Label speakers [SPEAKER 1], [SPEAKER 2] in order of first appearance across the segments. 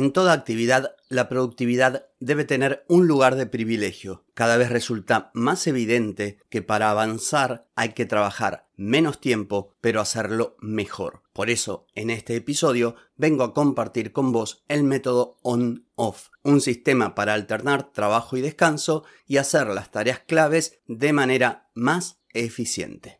[SPEAKER 1] En toda actividad, la productividad debe tener un lugar de privilegio. Cada vez resulta más evidente que para avanzar hay que trabajar menos tiempo, pero hacerlo mejor. Por eso, en este episodio, vengo a compartir con vos el método on-off, un sistema para alternar trabajo y descanso y hacer las tareas claves de manera más eficiente.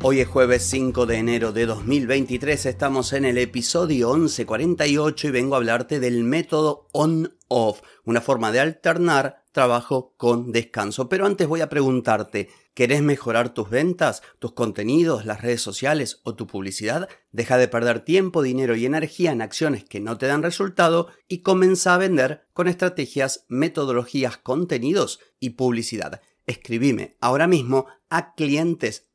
[SPEAKER 1] Hoy es jueves 5 de enero de 2023, estamos en el episodio 1148 y vengo a hablarte del método on-off, una forma de alternar trabajo con descanso. Pero antes voy a preguntarte, ¿querés mejorar tus ventas, tus contenidos, las redes sociales o tu publicidad? Deja de perder tiempo, dinero y energía en acciones que no te dan resultado y comienza a vender con estrategias, metodologías, contenidos y publicidad escribime ahora mismo a clientes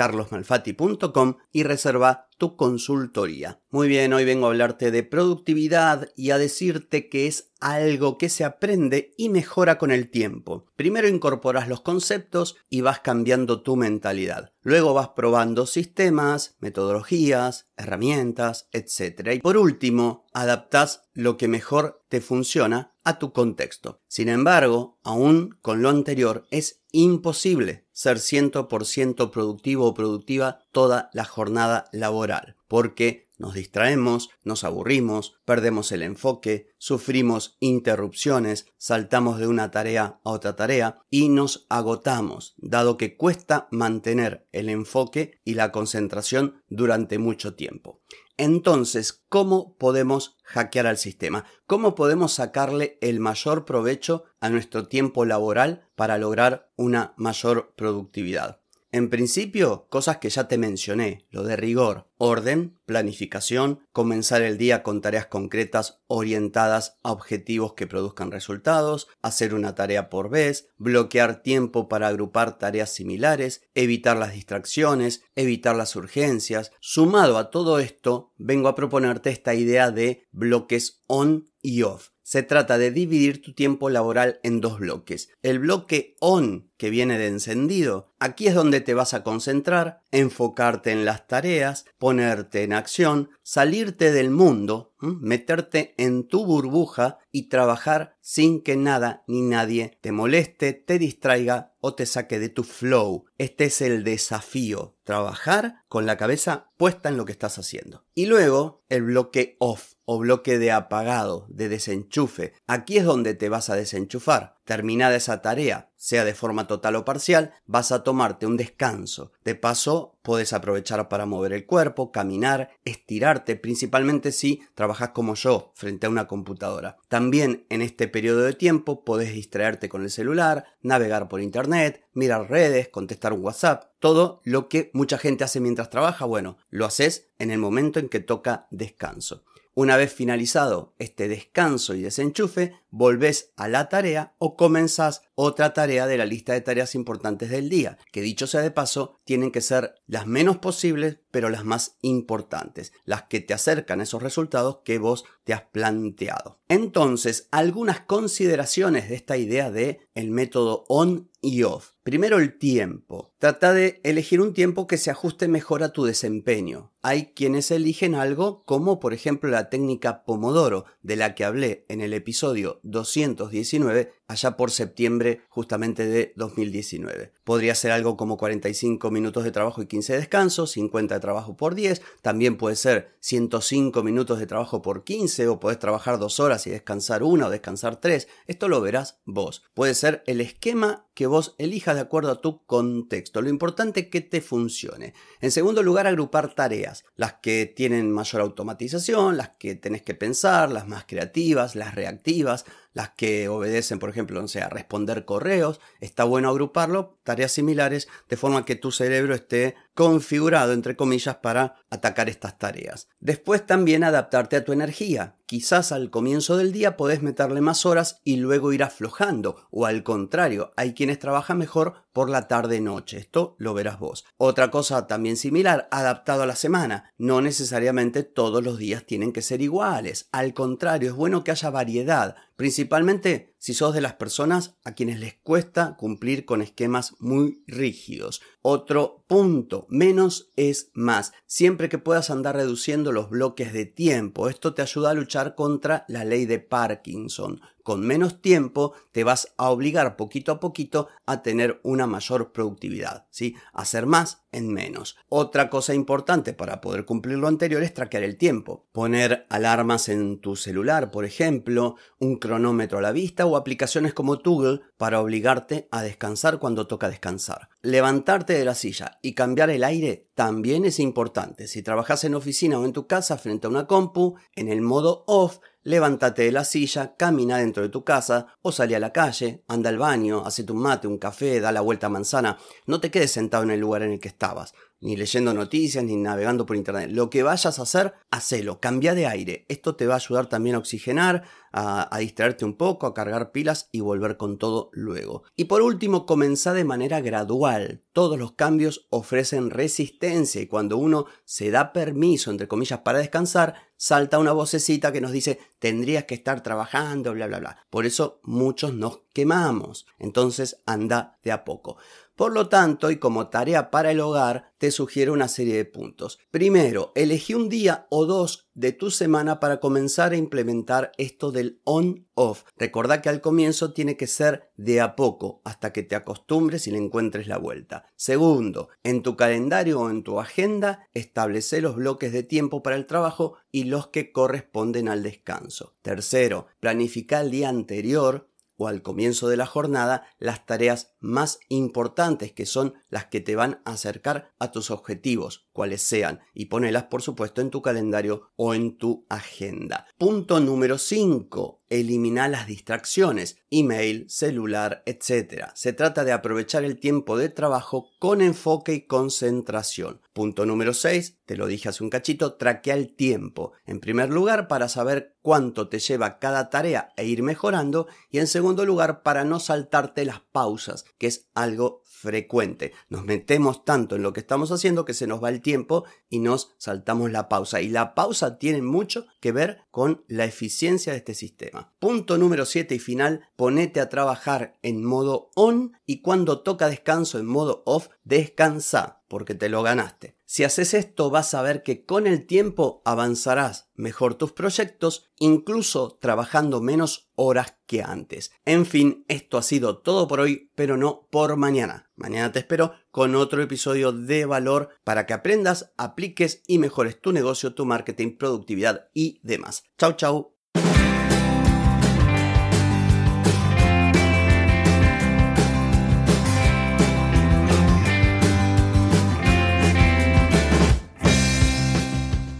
[SPEAKER 1] carlosmalfati.com y reserva tu consultoría. Muy bien, hoy vengo a hablarte de productividad y a decirte que es algo que se aprende y mejora con el tiempo. Primero incorporas los conceptos y vas cambiando tu mentalidad. Luego vas probando sistemas, metodologías, herramientas, etc. Y por último, adaptas lo que mejor te funciona a tu contexto. Sin embargo, aún con lo anterior es imposible ser 100% productivo o productiva toda la jornada laboral, porque nos distraemos, nos aburrimos, perdemos el enfoque, sufrimos interrupciones, saltamos de una tarea a otra tarea y nos agotamos, dado que cuesta mantener el enfoque y la concentración durante mucho tiempo. Entonces, ¿cómo podemos hackear al sistema? ¿Cómo podemos sacarle el mayor provecho a nuestro tiempo laboral para lograr una mayor productividad? En principio, cosas que ya te mencioné, lo de rigor, orden, planificación, comenzar el día con tareas concretas orientadas a objetivos que produzcan resultados, hacer una tarea por vez, bloquear tiempo para agrupar tareas similares, evitar las distracciones, evitar las urgencias. Sumado a todo esto, vengo a proponerte esta idea de bloques on y off. Se trata de dividir tu tiempo laboral en dos bloques. El bloque on, que viene de encendido, aquí es donde te vas a concentrar, enfocarte en las tareas, ponerte en acción, salirte del mundo, meterte en tu burbuja y trabajar sin que nada ni nadie te moleste, te distraiga o te saque de tu flow. Este es el desafío, trabajar con la cabeza puesta en lo que estás haciendo. Y luego el bloque off o bloque de apagado, de desenchufe. Aquí es donde te vas a desenchufar. Terminada esa tarea, sea de forma total o parcial, vas a tomarte un descanso. De paso, puedes aprovechar para mover el cuerpo, caminar, estirarte, principalmente si trabajas como yo, frente a una computadora. También en este periodo de tiempo puedes distraerte con el celular, navegar por internet, mirar redes, contestar un WhatsApp, todo lo que mucha gente hace mientras trabaja, bueno, lo haces en el momento en que toca descanso. Una vez finalizado este descanso y desenchufe, volvés a la tarea o comenzás otra tarea de la lista de tareas importantes del día, que dicho sea de paso, tienen que ser las menos posibles, pero las más importantes, las que te acercan a esos resultados que vos te has planteado. Entonces, algunas consideraciones de esta idea de el método on y off. Primero el tiempo. Trata de elegir un tiempo que se ajuste mejor a tu desempeño. Hay quienes eligen algo como por ejemplo la técnica Pomodoro, de la que hablé en el episodio 219 allá por septiembre justamente de 2019. Podría ser algo como 45 minutos de trabajo y 15 de descanso, 50 de trabajo por 10, también puede ser 105 minutos de trabajo por 15 o podés trabajar dos horas y descansar una o descansar tres, esto lo verás vos. Puede ser el esquema que vos elijas de acuerdo a tu contexto, lo importante es que te funcione. En segundo lugar, agrupar tareas, las que tienen mayor automatización, las que tenés que pensar, las más creativas, las reactivas, las que obedecen, por ejemplo, no sé, a responder correos. Está bueno agruparlo, tareas similares, de forma que tu cerebro esté configurado, entre comillas, para atacar estas tareas. Después también adaptarte a tu energía. Quizás al comienzo del día podés meterle más horas y luego ir aflojando, o al contrario, hay quienes trabajan mejor por la tarde-noche. Esto lo verás vos. Otra cosa también similar, adaptado a la semana. No necesariamente todos los días tienen que ser iguales. Al contrario, es bueno que haya variedad, principalmente si sos de las personas a quienes les cuesta cumplir con esquemas muy rígidos. Otro punto, menos es más. Siempre que puedas andar reduciendo los bloques de tiempo, esto te ayuda a luchar contra la ley de Parkinson con menos tiempo te vas a obligar poquito a poquito a tener una mayor productividad, ¿sí? Hacer más en menos. Otra cosa importante para poder cumplir lo anterior es traquear el tiempo. Poner alarmas en tu celular, por ejemplo, un cronómetro a la vista o aplicaciones como Toggle para obligarte a descansar cuando toca descansar. Levantarte de la silla y cambiar el aire también es importante. Si trabajas en oficina o en tu casa frente a una compu, en el modo off, levántate de la silla, camina dentro de tu casa o sale a la calle, anda al baño, hace un mate, un café, da la vuelta a manzana. No te quedes sentado en el lugar en el que estabas, ni leyendo noticias, ni navegando por internet. Lo que vayas a hacer, hacelo, cambia de aire. Esto te va a ayudar también a oxigenar, a, distraerte un poco, a cargar pilas y volver con todo luego. Y por último, comenzá de manera gradual. Todos los cambios ofrecen resistencia y cuando uno se da permiso, entre comillas, para descansar, salta una vocecita que nos dice tendrías que estar trabajando, bla, bla, bla. Por eso muchos nos quemamos. Entonces anda de a poco. Por lo tanto, y como tarea para el hogar, te sugiero una serie de puntos. Primero, elegí un día o dos de tu semana para comenzar a implementar esto del on-off. Recordá que al comienzo tiene que ser de a poco, hasta que te acostumbres y le encuentres la vuelta. Segundo, en tu calendario o en tu agenda, establece los bloques de tiempo para el trabajo y los que corresponden al descanso. Tercero, planifica el día anterior o al comienzo de la jornada las tareas más importantes que son las que te van a acercar a tus objetivos, cuales sean, y ponelas por supuesto en tu calendario o en tu agenda. Punto número 5 elimina las distracciones, email, celular, etc. Se trata de aprovechar el tiempo de trabajo con enfoque y concentración. Punto número 6, te lo dije hace un cachito, traquea el tiempo. En primer lugar, para saber cuánto te lleva cada tarea e ir mejorando. Y en segundo lugar, para no saltarte las pausas, que es algo frecuente. Nos metemos tanto en lo que estamos haciendo que se nos va el tiempo y nos saltamos la pausa. Y la pausa tiene mucho que ver con la eficiencia de este sistema. Punto número 7 y final, ponete a trabajar en modo on y cuando toca descanso en modo off, descansa porque te lo ganaste. Si haces esto vas a ver que con el tiempo avanzarás mejor tus proyectos, incluso trabajando menos horas que antes. En fin, esto ha sido todo por hoy, pero no por mañana. Mañana te espero con otro episodio de valor para que aprendas, apliques y mejores tu negocio, tu marketing, productividad y demás. Chau, chau.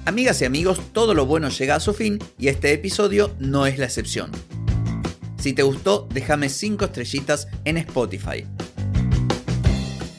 [SPEAKER 2] Amigas y amigos, todo lo bueno llega a su fin y este episodio no es la excepción. Si te gustó, déjame 5 estrellitas en Spotify.